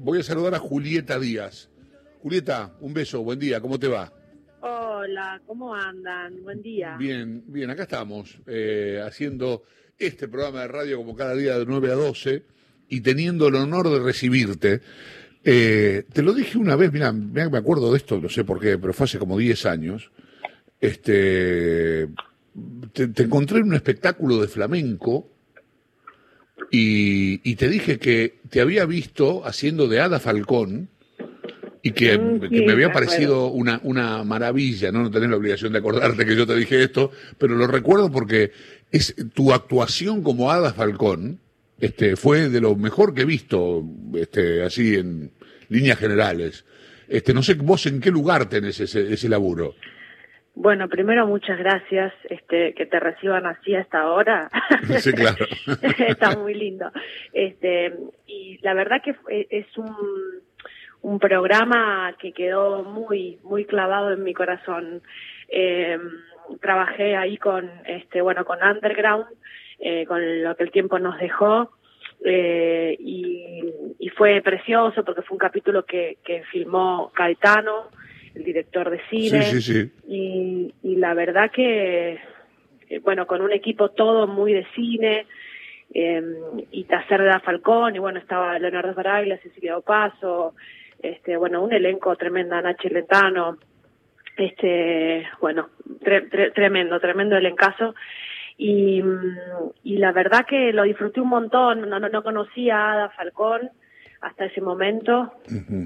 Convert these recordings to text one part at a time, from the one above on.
voy a saludar a Julieta Díaz. Julieta, un beso, buen día, ¿cómo te va? Hola, ¿cómo andan? Buen día. Bien, bien, acá estamos eh, haciendo este programa de radio como cada día de 9 a 12 y teniendo el honor de recibirte. Eh, te lo dije una vez, mira, me acuerdo de esto, no sé por qué, pero fue hace como 10 años. Este, te, encontré en un espectáculo de flamenco y, y, te dije que te había visto haciendo de Ada Falcón y que, Mm, que me había parecido una, una maravilla, ¿no? No tenés la obligación de acordarte que yo te dije esto, pero lo recuerdo porque es tu actuación como Ada Falcón este, fue de lo mejor que he visto, este, así en líneas generales. Este, no sé vos en qué lugar tenés ese, ese laburo. Bueno, primero muchas gracias, este, que te reciban así a esta hora. Sí, claro. Está muy lindo. Este, y la verdad que fue- es un, un programa que quedó muy, muy clavado en mi corazón. Eh, trabajé ahí con, este, bueno, con Underground, eh, con lo que el tiempo nos dejó. eh, y, y fue precioso porque fue un capítulo que, que filmó Caetano, director de cine Sí, sí, sí. y, y la verdad que, eh, bueno, con un equipo todo muy de cine, eh, y Tacerda Falcón, y bueno, estaba Leonardo Baraglia, Cecilia Opaso, este, bueno, un elenco tremenda, Nachi Lentano, este, bueno, tre- tre- tremendo, tremendo elencazo. Y, mm, y la verdad que lo disfruté un montón, no, no, no conocía a Ada Falcón hasta ese momento,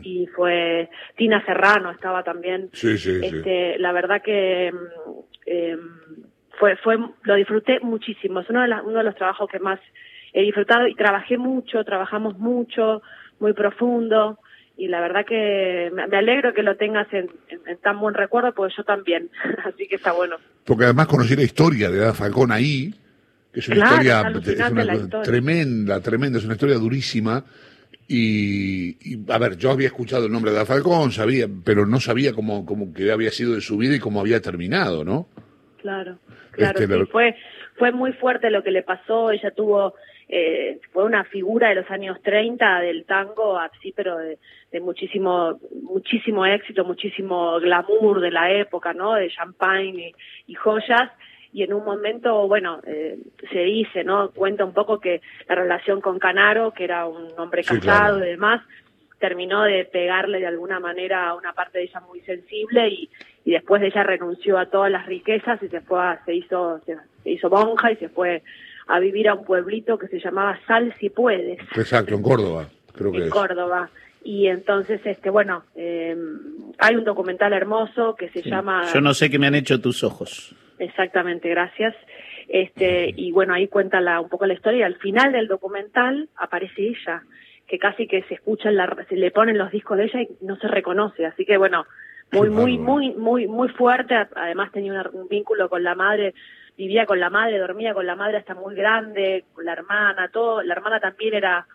y fue Tina Serrano estaba también Sí, sí, sí. este, la verdad que mm, em, fue, fue, lo disfruté muchísimo. Es uno de, la- uno de los trabajos que más he disfrutado y trabajé mucho, trabajamos mucho, muy profundo. Y la verdad que me, alegro que lo tengas en, en- en tan buen recuerdo, porque yo también. Así que está bueno. Porque además conocí la historia de Ada Falcón ahí, que es una Claro, es historia. tremenda, tremenda, es una historia durísima. Y, y, a ver, yo había escuchado el nombre de Falcón, sabía, pero no sabía cómo, cómo que había sido de su vida y cómo había terminado, ¿no? Claro, claro, Este, sí, lo- fue, fue muy fuerte lo que le pasó, ella tuvo, eh, fue una figura de los años 30 del tango, así, pero de, de muchísimo, muchísimo éxito, muchísimo glamour de la época, ¿no? De champagne y, y joyas, y en un momento, bueno, eh, se dice, ¿no? Cuenta un poco que la relación con Canaro, que era un hombre Sí, casado claro. y demás, terminó de pegarle de alguna manera a una parte de ella muy sensible y, y después de ella renunció a todas las riquezas y se fue a- se hizo se, se hizo monja y se fue a vivir a un pueblito que se llamaba Sal si puedes Exacto, en Córdoba, creo que en es. Córdoba y entonces este bueno eh, hay un documental hermoso que se llama Yo no sé qué me han hecho tus ojos. Exactamente, gracias. Este, y bueno, ahí cuenta la, un poco la historia. y Al final del documental aparece ella, que casi que se escucha, en la, se le ponen los discos de ella y no se reconoce. Así que bueno, muy, muy, muy, muy, muy fuerte. Además tenía una- un vínculo con la madre, vivía con la madre, dormía con la madre hasta muy grande, con la hermana, todo. La hermana también era,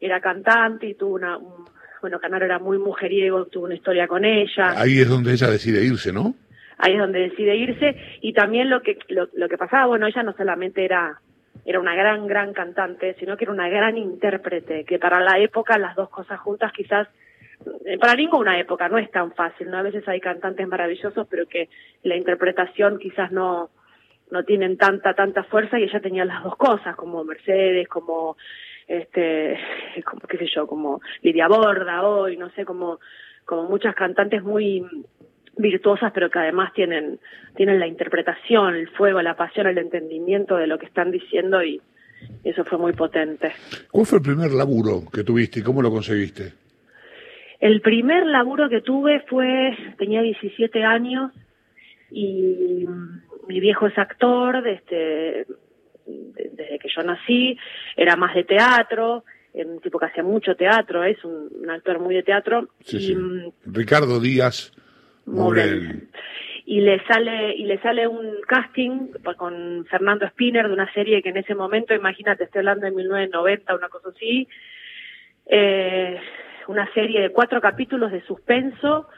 era cantante y tuvo una, un- bueno, Canaro era muy mujeriego, tuvo una historia con ella Ahí es donde ella decide irse, ¿no? Ahí es donde decide irse. Y también lo que lo, lo que pasaba bueno ella no solamente era era una gran gran cantante sino que era una gran intérprete que para la época las dos cosas juntas quizás eh, para ninguna época no es tan fácil no a veces hay cantantes maravillosos pero que la interpretación quizás no no tienen tanta tanta fuerza y ella tenía las dos cosas como Mercedes como este como qué sé yo como Lidia Borda hoy no sé como como muchas cantantes muy virtuosas pero que además tienen tienen la interpretación el fuego la pasión el entendimiento de lo que están diciendo y eso fue muy potente ¿Cuál fue el primer laburo que tuviste y cómo lo conseguiste? El primer laburo que tuve fue, tenía 17 años y mi viejo es actor desde, de- desde que yo nací, era más de teatro, un tipo que hacía mucho teatro, es un, un actor muy de teatro. Sí, y, sí. mm, Ricardo Díaz Morel. Y le sale y le sale un casting con Fernando Spinner de una serie que en ese momento imagínate estoy hablando de 1990 una cosa así eh, una serie de cuatro capítulos de suspenso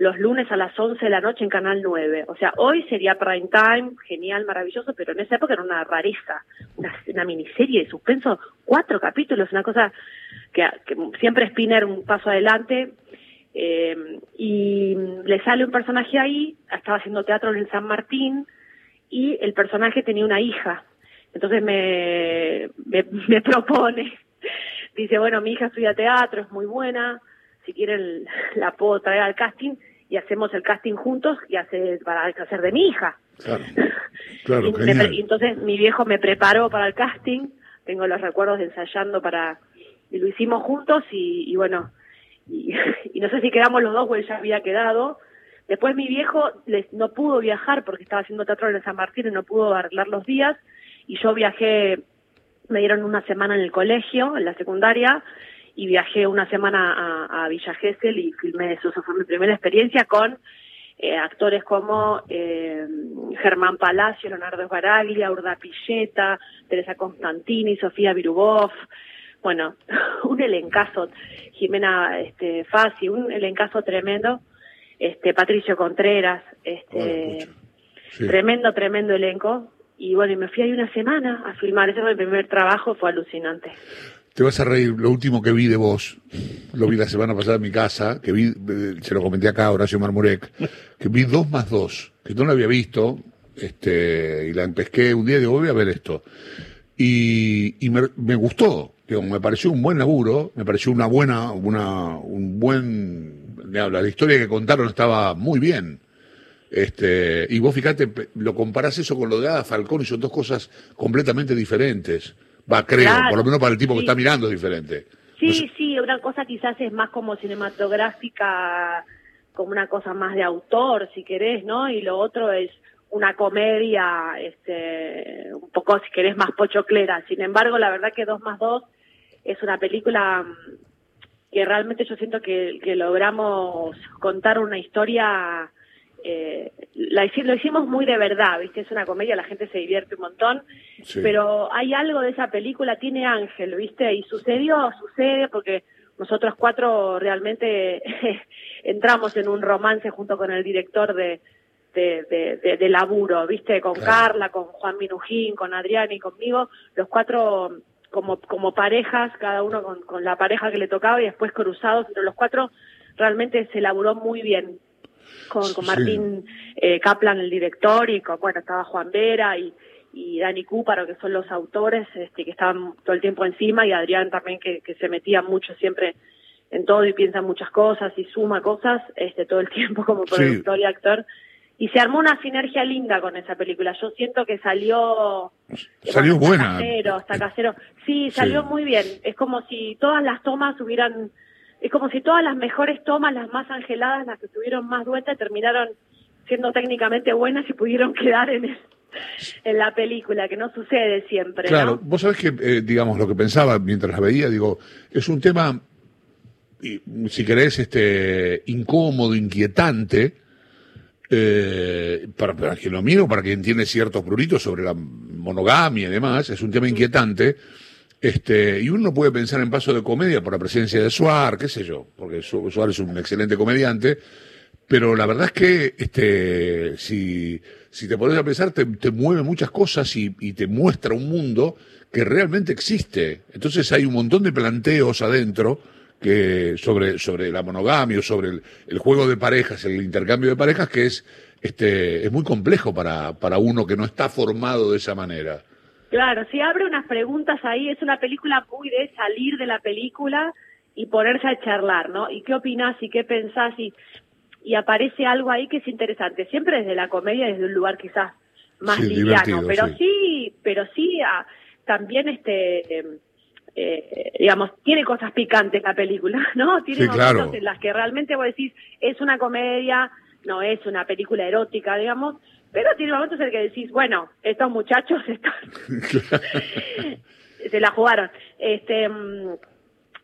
los lunes a las 11 de la noche en Canal 9. O sea, hoy sería prime time, genial, maravilloso, pero en esa época era una rareza, una, una miniserie de suspenso, cuatro capítulos, una cosa que, que siempre Spinner un paso adelante, eh, y le sale un personaje ahí, estaba haciendo teatro en el San Martín, y el personaje tenía una hija. Entonces me, me, me propone, dice, bueno, mi hija estudia teatro, es muy buena, si quieren la puedo traer al casting y hacemos el casting juntos y hace para hacer de mi hija. Claro, claro, y, genial. entonces mi viejo me preparó para el casting, tengo los recuerdos de ensayando para, y lo hicimos juntos y, y bueno, y, y no sé si quedamos los dos o él ya había quedado. Después mi viejo les, no pudo viajar porque estaba haciendo teatro en San Martín y no pudo arreglar los días y yo viajé, me dieron una semana en el colegio, en la secundaria, y viajé una semana a, Villa Gesell y filmé eso, esa fue mi primera experiencia con eh, actores como eh, Germán Palacio, Leonardo Baraglia, Urda Pilleta, Teresa Constantini, Sofía Virubov, bueno, un elencazo, Jimena este, Fassi, un elencazo tremendo, este Patricio Contreras, este. Sí. tremendo, tremendo elenco, y bueno, y me fui ahí una semana a filmar, ese fue mi primer trabajo, fue alucinante. Te vas a reír, lo último que vi de vos, lo vi la semana pasada en mi casa, que vi, eh, se lo comenté acá a Horacio Marmurek, que vi dos más dos, que no lo había visto, este, y la empesqué un día y digo, voy a ver esto. Y, y me, me gustó, digo, me pareció un buen laburo, me pareció una buena, una, un buen, la historia que contaron estaba muy bien. Este, y vos fíjate, lo comparás eso con lo de Ada Falcón y son dos cosas completamente diferentes. Va, creo, Claro, por lo menos para el tipo que está mirando es diferente. Sí, No sé. sí, una cosa quizás es más como cinematográfica, como una cosa más de autor, si querés, ¿no? Y lo otro es una comedia, este, un poco, si querés, más pochoclera. Sin embargo, la verdad que Dos más Dos es una película mm, que realmente yo siento que, que logramos contar una historia eh, la lo hicimos muy de verdad, ¿viste? Es una comedia, la gente se divierte un montón, Sí. pero hay algo de esa película, tiene ángel, ¿viste? Y sucedió, sucede, porque nosotros cuatro realmente entramos en un romance junto con el director de, de, de, de- de laburo, ¿viste? Con Claro. Carla, con Juan Minujín, con Adrián y conmigo, los cuatro como, como parejas, cada uno con, con la pareja que le tocaba y después cruzados entre los cuatro, realmente se elaboró muy bien con, con Sí. Martín eh, Kaplan, el director, y con, bueno, estaba Juan Vera y, y Dani Cúparo, que son los autores, este, que estaban todo el tiempo encima, y Adrián también, que, que se metía mucho siempre en todo y piensa muchas cosas y suma cosas este, todo el tiempo como Sí. productor y actor. Y se armó una sinergia linda con esa película. Yo siento que salió... Salió bueno, está buena. Casero, está casero. Sí, salió Sí. muy bien. Es como si todas las tomas hubieran... Es como si todas las mejores tomas, las más angeladas, las que tuvieron más dueta, terminaron siendo técnicamente buenas y pudieron quedar en, el- en la película, que no sucede siempre, Claro, ¿no? vos sabés que, eh, digamos, lo que pensaba mientras la veía, digo, es un tema, si querés, este, incómodo, inquietante, eh, para, para quien lo mira o para quien tiene ciertos pruritos sobre la monogamia y demás, es un tema inquietante. Este, y uno puede pensar en paso de comedia por la presencia de Suar, qué sé yo, porque Su- Suar es un excelente comediante, pero la verdad es que este, si, si te pones a pensar, te, te mueve muchas cosas y, y te muestra un mundo que realmente existe. Entonces hay un montón de planteos adentro que sobre, sobre la monogamia o sobre el, el juego de parejas, el intercambio de parejas, que es, este, es muy complejo para, para uno que no está formado de esa manera. Claro, si abre unas preguntas ahí, es una película muy de salir de la película y ponerse a charlar, ¿no? ¿Y qué opinás y qué pensás? Y, y aparece algo ahí que es interesante, siempre desde la comedia, desde un lugar quizás más Sí, liviano, pero sí. sí, pero sí también este eh, eh, digamos, tiene cosas picantes la película, ¿no? Tiene Sí, momentos claro. en las que realmente vos decís, es una comedia, no es una película erótica, digamos, pero tiene momentos en el que decís, bueno, estos muchachos están se la jugaron. Este, mm,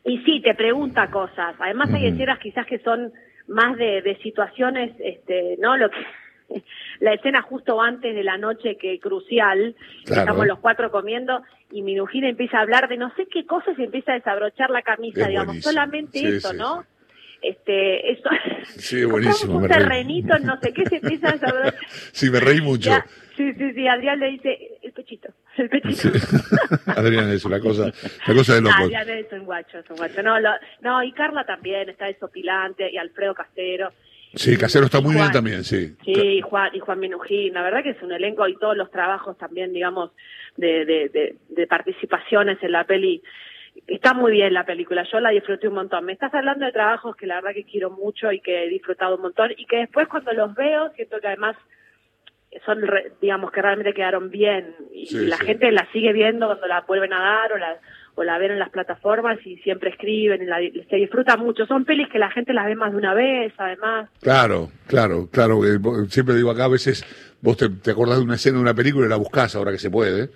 y sí, te pregunta cosas. Además hay escenas quizás que son más de, de situaciones, este, ¿no? Lo que la escena justo antes de la noche que crucial, Claro. estamos los cuatro comiendo y Minujina empieza a hablar de no sé qué cosas y empieza a desabrochar la camisa, Es digamos, buenísimo. solamente Sí, eso, sí, ¿no? sí. este, eso. Sí, buenísimo. un terrenito, no sé qué, se empieza a saber. Sí, me reí mucho. sí, sí, sí, Adrián le dice, el pechito, el pechito. Adrián es una cosa, una cosa de loco. Adrián es un guacho, es un guacho. No, no, y Carla también, está desopilante, y Alfredo Castero. Sí, Casero está muy bien también, sí. Sí, y Juan, y Juan Minujín, la verdad que es un elenco y todos los trabajos también, digamos, de, de, de, participaciones en la peli. Está muy bien la película, yo la disfruté un montón. Me estás hablando de trabajos que la verdad que quiero mucho y que he disfrutado un montón y que después cuando los veo siento que además son, digamos, que realmente quedaron bien y, la gente la sigue viendo cuando la vuelven a dar o la o la ven en las plataformas y siempre escriben y la, se disfruta mucho. Son pelis que la gente las ve más de una vez, además. Claro, claro, claro. Siempre digo acá, a veces vos te, te acordás de una escena de una película y la buscás ahora que se puede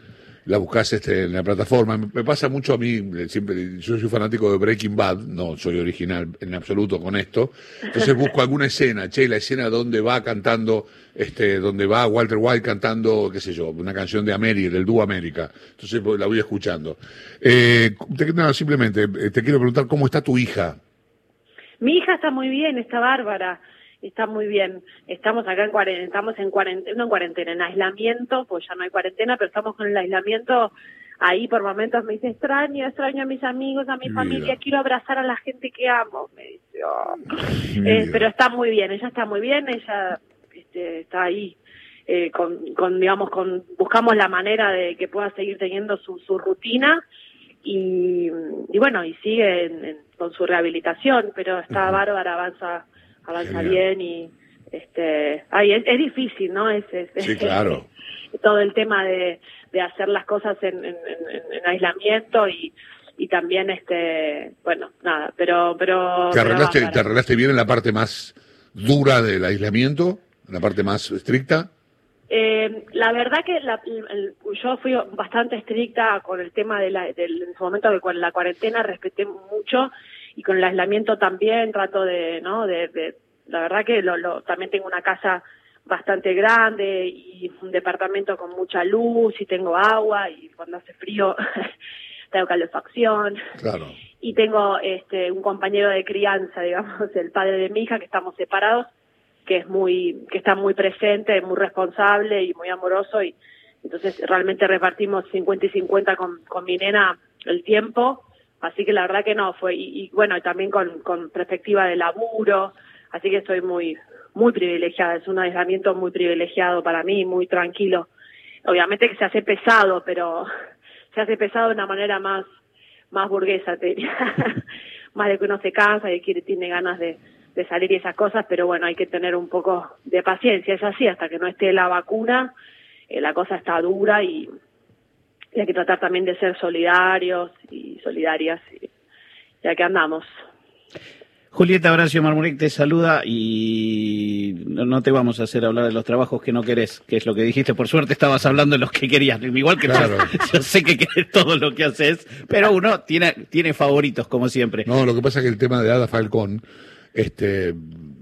la buscas este, en la plataforma. Me pasa mucho a mí, siempre, yo soy fanático de Breaking Bad, no soy original en absoluto con esto. Entonces busco alguna escena, che, la escena donde va cantando, este, donde va Walter White cantando, qué sé yo, una canción de América, del dúo América. Entonces pues, la voy escuchando. Eh, te, simplemente, eh, te quiero preguntar cómo está tu hija. Mi hija está muy bien, está bárbara está muy bien. Estamos acá en cuarentena, estamos en cuarentena, no en cuarentena, en aislamiento, pues ya no hay cuarentena, pero estamos con el aislamiento. Ahí por momentos me dice, extraño, extraño a mis amigos, a mi familia, quiero abrazar a la gente que amo. Me dice, oh". eh, pero está muy bien, ella está muy bien, ella este, está ahí. Eh, con, con, digamos, con, buscamos la manera de que pueda seguir teniendo su, su rutina y, y bueno, y sigue con su rehabilitación, pero está bárbara, avanza avanza bien y este ay, es, difícil no es, sí, claro. todo el tema de, de hacer las cosas en, en, aislamiento y y también este bueno nada pero pero te arreglaste te arreglaste bien en la parte más dura del aislamiento en la parte más estricta eh, la verdad que la, yo fui bastante estricta con el tema de la, del, en su momento de la cuarentena respeté mucho y con el aislamiento también trato de, ¿no? De, la verdad que lo, lo, también tengo una casa bastante grande y un departamento con mucha luz y tengo agua y cuando hace frío tengo calefacción. Claro. Y tengo este un compañero de crianza, digamos, el padre de mi hija que estamos separados, que es muy que está muy presente, muy responsable y muy amoroso y entonces realmente repartimos 50 y 50 con, con mi nena el tiempo Así que la verdad que no, fue, y, bueno, también con, con perspectiva de laburo, así que estoy muy, muy privilegiada, es un aislamiento muy privilegiado para mí, muy tranquilo. Obviamente que se hace pesado, pero se hace pesado de una manera más, más burguesa, te más de que uno se cansa y quiere, tiene ganas de, de salir y esas cosas, pero bueno, hay que tener un poco de paciencia, es así, hasta que no esté la vacuna, eh, la cosa está dura y, y hay que tratar también de ser solidarios y solidarias, ya que andamos. Julieta Horacio Marmurek te saluda y no te vamos a hacer hablar de los trabajos que no querés, que es lo que dijiste. Por suerte estabas hablando de los que querías, igual que claro. yo, sé que querés todo lo que haces, pero uno tiene, tiene favoritos como siempre. No, lo que pasa es que el tema de Ada Falcón, este,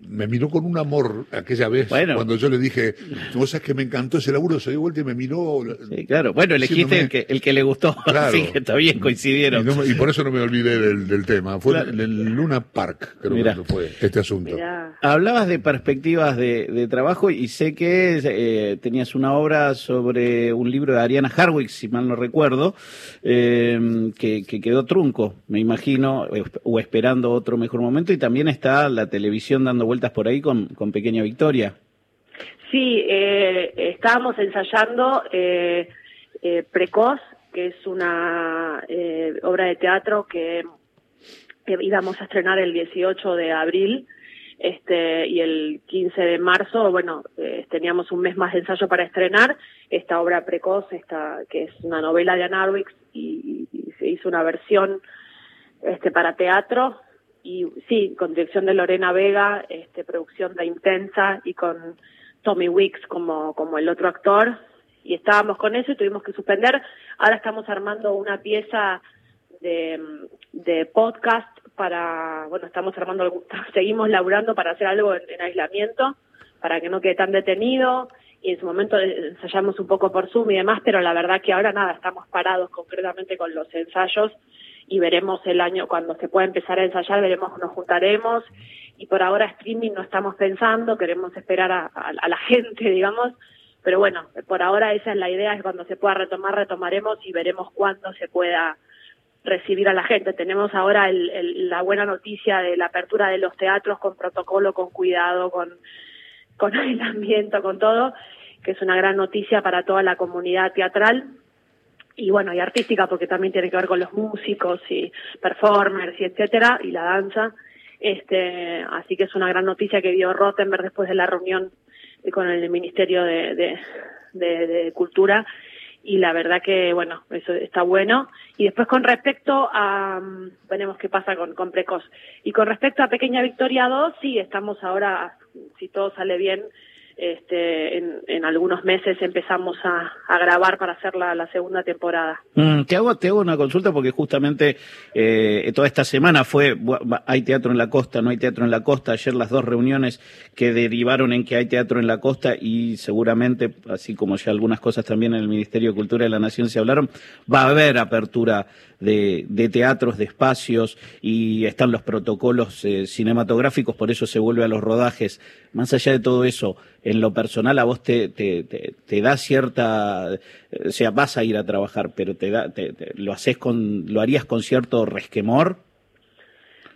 me miró con un amor aquella vez cuando yo le dije, vos sabes que me encantó ese laburo, se dio vuelta y me miró. Sí, claro, bueno, elegiste el que, el que le gustó, claro. que está bien, coincidieron. Y, por eso no me olvidé del, tema, fue el Luna Park, creo que fue este asunto. Hablabas de perspectivas de, trabajo y sé que eh, tenías una obra sobre un libro de Ariana Harwick, si mal no recuerdo, eh, que, que quedó trunco, me imagino, o esperando otro mejor momento, y también está la televisión dando vueltas por ahí con, con Pequeña Victoria. Sí, eh, estábamos ensayando eh, eh, Precoz, que es una eh, obra de teatro que, íbamos a estrenar el 18 de abril este y el 15 de marzo, bueno, teníamos un mes más de ensayo para estrenar esta obra Precoz, esta, que es una novela de Anna y, y, se hizo una versión este para teatro y sí, con dirección de Lorena Vega, este, producción de Intensa y con Tommy Wicks como, como el otro actor. Y estábamos con eso y tuvimos que suspender. Ahora estamos armando una pieza de, de podcast para, bueno, estamos armando, seguimos laburando para hacer algo en, aislamiento, para que no quede tan detenido. Y en su momento ensayamos un poco por Zoom y demás, pero la verdad que ahora nada, estamos parados concretamente con los ensayos y veremos el año cuando se pueda empezar a ensayar, veremos, nos juntaremos. Y por ahora streaming no estamos pensando, queremos esperar a, la gente, digamos, pero bueno, por ahora esa es la idea, es cuando se pueda retomar, retomaremos y veremos cuándo se pueda recibir a la gente. Tenemos ahora el, la buena noticia de la apertura de los teatros con protocolo, con cuidado, con, con aislamiento, con todo, que es una gran noticia para toda la comunidad teatral y bueno, y artística porque también tiene que ver con los músicos y performers y etcétera, y la danza. Este, así que es una gran noticia que dio Rottenberg después de la reunión con el Ministerio de, de, Cultura y la verdad que bueno, eso está bueno. Y después con respecto a, veremos qué pasa con, con Precoz. Y con respecto a Pequeña Victoria 2, sí, estamos ahora, si todo sale bien, este, en, algunos meses empezamos a, grabar para hacer la, segunda temporada. Mm, te, hago, te hago una consulta porque justamente eh, toda esta semana fue, hay teatro en la costa, no hay teatro en la costa, ayer las dos reuniones que derivaron en que hay teatro en la costa y seguramente, así como ya algunas cosas también en el Ministerio de Cultura de la Nación se hablaron, va a haber apertura de, teatros, de espacios y están los protocolos eh, cinematográficos, por eso se vuelve a los rodajes. Más allá de todo eso, en lo personal a vos te, te, te, da cierta, o sea, vas a ir a trabajar, pero te da, te, lo haces con, lo harías con cierto resquemor.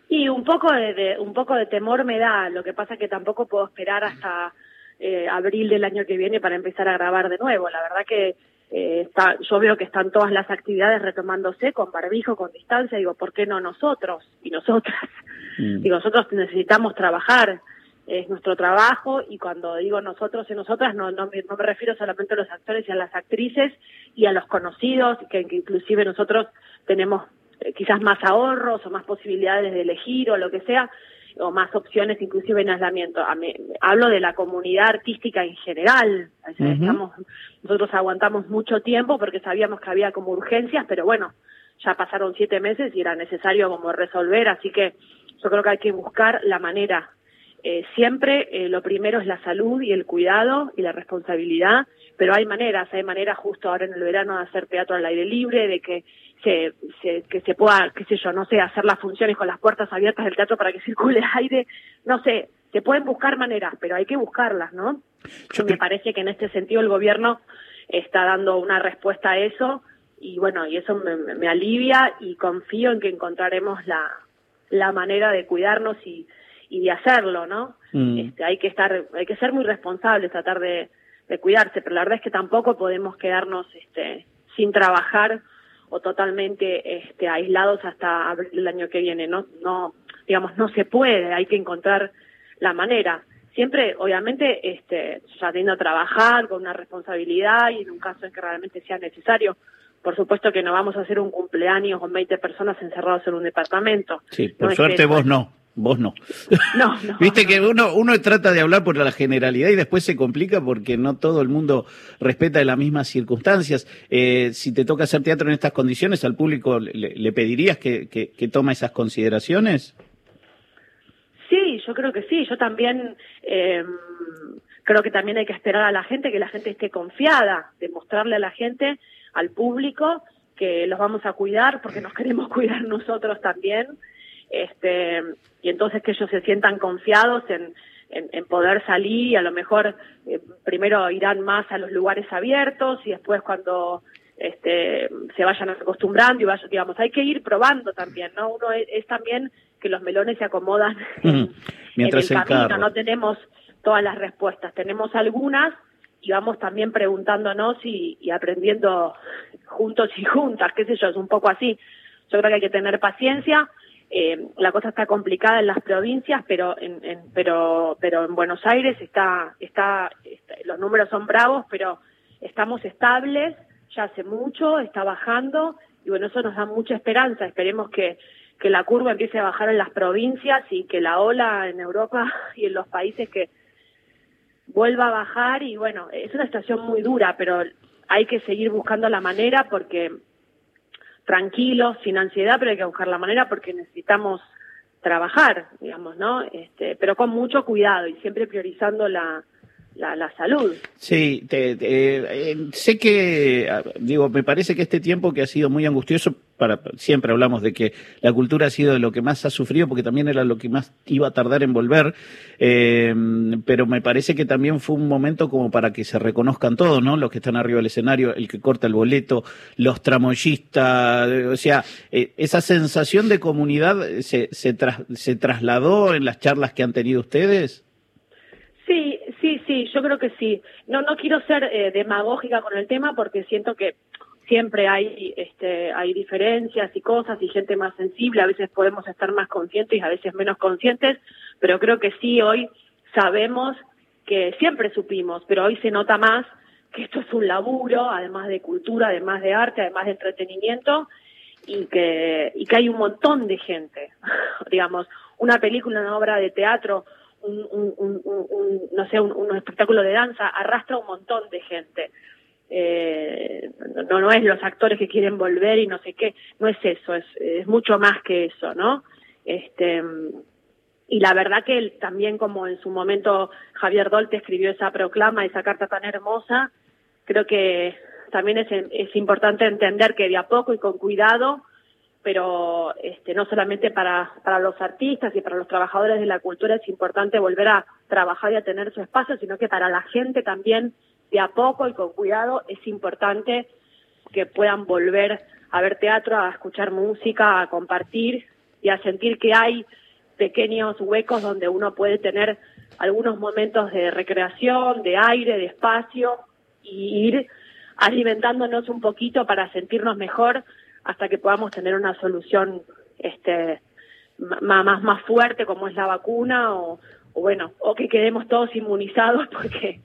Y un poco de, un poco de temor me da. Lo que pasa es que tampoco puedo esperar hasta eh, abril del año que viene para empezar a grabar de nuevo. La verdad que eh, está, yo veo que están todas las actividades retomándose con barbijo, con distancia. Digo, ¿por qué no nosotros y nosotras? Mm. Digo, nosotros necesitamos trabajar es nuestro trabajo y cuando digo nosotros y nosotras no, no, me, refiero solamente a los actores y a las actrices y a los conocidos, que, inclusive nosotros tenemos eh, quizás más ahorros o más posibilidades de elegir o lo que sea, o más opciones inclusive en aislamiento. hablo de la comunidad artística en general. Estamos, nosotros aguantamos mucho tiempo porque sabíamos que había como urgencias, pero bueno, ya pasaron siete meses y era necesario como resolver, así que yo creo que hay que buscar la manera eh, siempre eh, lo primero es la salud y el cuidado y la responsabilidad, pero hay maneras, hay maneras justo ahora en el verano de hacer teatro al aire libre, de que se, se, que se pueda, qué sé yo, no sé, hacer las funciones con las puertas abiertas del teatro para que circule aire, no sé, se pueden buscar maneras, pero hay que buscarlas, ¿no? Yo me parece que en este sentido el gobierno está dando una respuesta a eso y bueno, y eso me, me alivia y confío en que encontraremos la, la manera de cuidarnos y y de hacerlo, ¿no? Mm. Este, hay que estar, hay que ser muy responsables, tratar de, de, cuidarse, pero la verdad es que tampoco podemos quedarnos este, sin trabajar o totalmente este, aislados hasta abril del año que viene, no, no, digamos, no se puede, hay que encontrar la manera. Siempre, obviamente, este, yendo a trabajar con una responsabilidad y en un caso en que realmente sea necesario, por supuesto que no vamos a hacer un cumpleaños con 20 personas encerrados en un departamento. Sí, por suerte vos no. Vos no. No, no. Viste que uno, uno trata de hablar por la generalidad y después se complica porque no todo el mundo respeta las mismas circunstancias. Eh, si te toca hacer teatro en estas condiciones, ¿al público le, pedirías que, que, toma esas consideraciones? Sí, yo creo que sí. Yo también eh, creo que también hay que esperar a la gente, que la gente esté confiada, demostrarle a la gente, al público, que los vamos a cuidar porque nos queremos cuidar nosotros también este, y entonces que ellos se sientan confiados en, en, poder salir y a lo mejor eh, primero irán más a los lugares abiertos y después cuando este, se vayan acostumbrando y vayan, digamos, hay que ir probando también, ¿no? Uno es, también que los melones se acomodan Mientras en el camino, no tenemos todas las respuestas, tenemos algunas y vamos también preguntándonos y, y aprendiendo juntos y juntas, qué sé yo, es un poco así. Yo creo que hay que tener paciencia, eh, la cosa está complicada en las provincias, pero en, pero pero en Buenos Aires está, está, los números son bravos, pero estamos estables ya hace mucho, está bajando y bueno eso nos da mucha esperanza. Esperemos que que la curva empiece a bajar en las provincias y que la ola en Europa y en los países que vuelva a bajar y bueno es una situación muy dura, pero hay que seguir buscando la manera porque tranquilos, sin ansiedad, pero hay que buscar la manera porque necesitamos trabajar, digamos, ¿no? Este, pero con mucho cuidado y siempre priorizando la, la, salud. Sí, eh, sé que, digo, me parece que este tiempo que ha sido muy angustioso, para, siempre hablamos de que la cultura ha sido de lo que más ha sufrido, porque también era lo que más iba a tardar en volver, eh, pero me parece que también fue un momento como para que se reconozcan todos, ¿no? Los que están arriba del escenario, el que corta el boleto, los tramoyistas, o sea, eh, esa sensación de comunidad se, se, se trasladó en las charlas que han tenido ustedes. Sí, sí, sí, yo creo que sí. No, no quiero ser eh, demagógica con el tema porque siento que siempre hay, este, hay diferencias y cosas y gente más sensible. A veces podemos estar más conscientes y a veces menos conscientes, pero creo que sí hoy sabemos que siempre supimos, pero hoy se nota más que esto es un laburo, además de cultura, además de arte, además de entretenimiento, y que, y que hay un montón de gente. Digamos, una película, una obra de teatro un, no sé, un, espectáculo de danza arrastra un montón de gente. Eh, no, no es los actores que quieren volver y no sé qué, no es eso, es, es mucho más que eso, ¿no? Este, y la verdad que también como en su momento Javier Dolte escribió esa proclama, esa carta tan hermosa, creo que también es, es importante entender que de a poco y con cuidado pero este, no solamente para, para los artistas y para los trabajadores de la cultura es importante volver a trabajar y a tener su espacio, sino que para la gente también de a poco y con cuidado es importante que puedan volver a ver teatro, a escuchar música, a compartir y a sentir que hay pequeños huecos donde uno puede tener algunos momentos de recreación, de aire, de espacio y ir alimentándonos un poquito para sentirnos mejor hasta que podamos tener una solución este más más fuerte como es la vacuna o, bueno o que quedemos todos inmunizados porque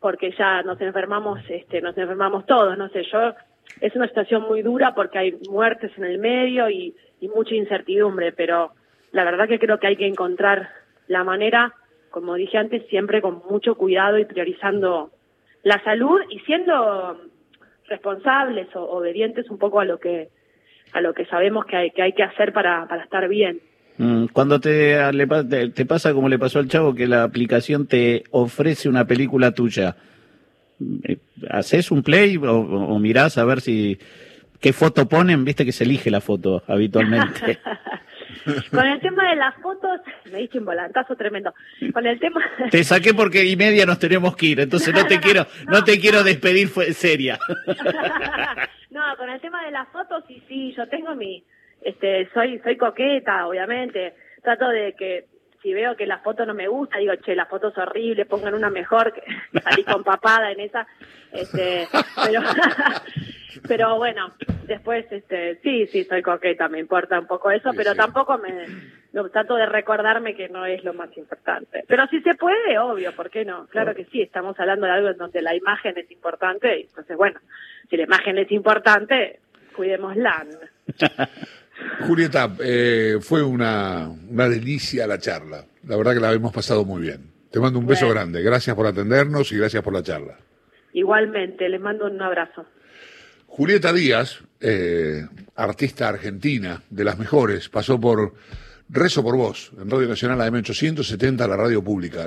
porque ya nos enfermamos este nos enfermamos todos no sé yo es una situación muy dura porque hay muertes en el medio y, y mucha incertidumbre pero la verdad que creo que hay que encontrar la manera como dije antes siempre con mucho cuidado y priorizando la salud y siendo responsables o obedientes un poco a lo que a lo que sabemos que hay que, hay que hacer para, para estar bien. Mm, cuando te, te, pasa como le pasó al chavo que la aplicación te ofrece una película tuya, eh, ¿haces un play o, o mirás a ver si qué foto ponen? Viste que se elige la foto habitualmente. Con el tema de las fotos, me diste un volantazo tremendo. Con el tema. Te saqué porque y media nos tenemos que ir, entonces no te quiero, no, te quiero despedir fue seria. no, con el tema de las fotos, sí, sí, yo tengo mi, este, soy, soy coqueta, obviamente. Trato de que si veo que la foto no me gusta, digo, che, la foto es horrible, pongan una mejor, que salí con papada en esa, este, pero, pero bueno, después, este, sí, sí, soy coqueta, me importa un poco eso, pero tampoco me, trato de recordarme que no es lo más importante. Pero si se puede, obvio, ¿por qué no? Claro que sí, estamos hablando de algo en donde la imagen es importante, y entonces, bueno, si la imagen es importante, cuidémosla. Julieta, eh, fue una, una delicia la charla. La verdad que la hemos pasado muy bien. Te mando un beso grande. Gracias por atendernos y gracias por la charla. Igualmente, les mando un abrazo. Julieta Díaz, eh, artista argentina, de las mejores, pasó por Rezo por Vos, en Radio Nacional AM870, la radio pública.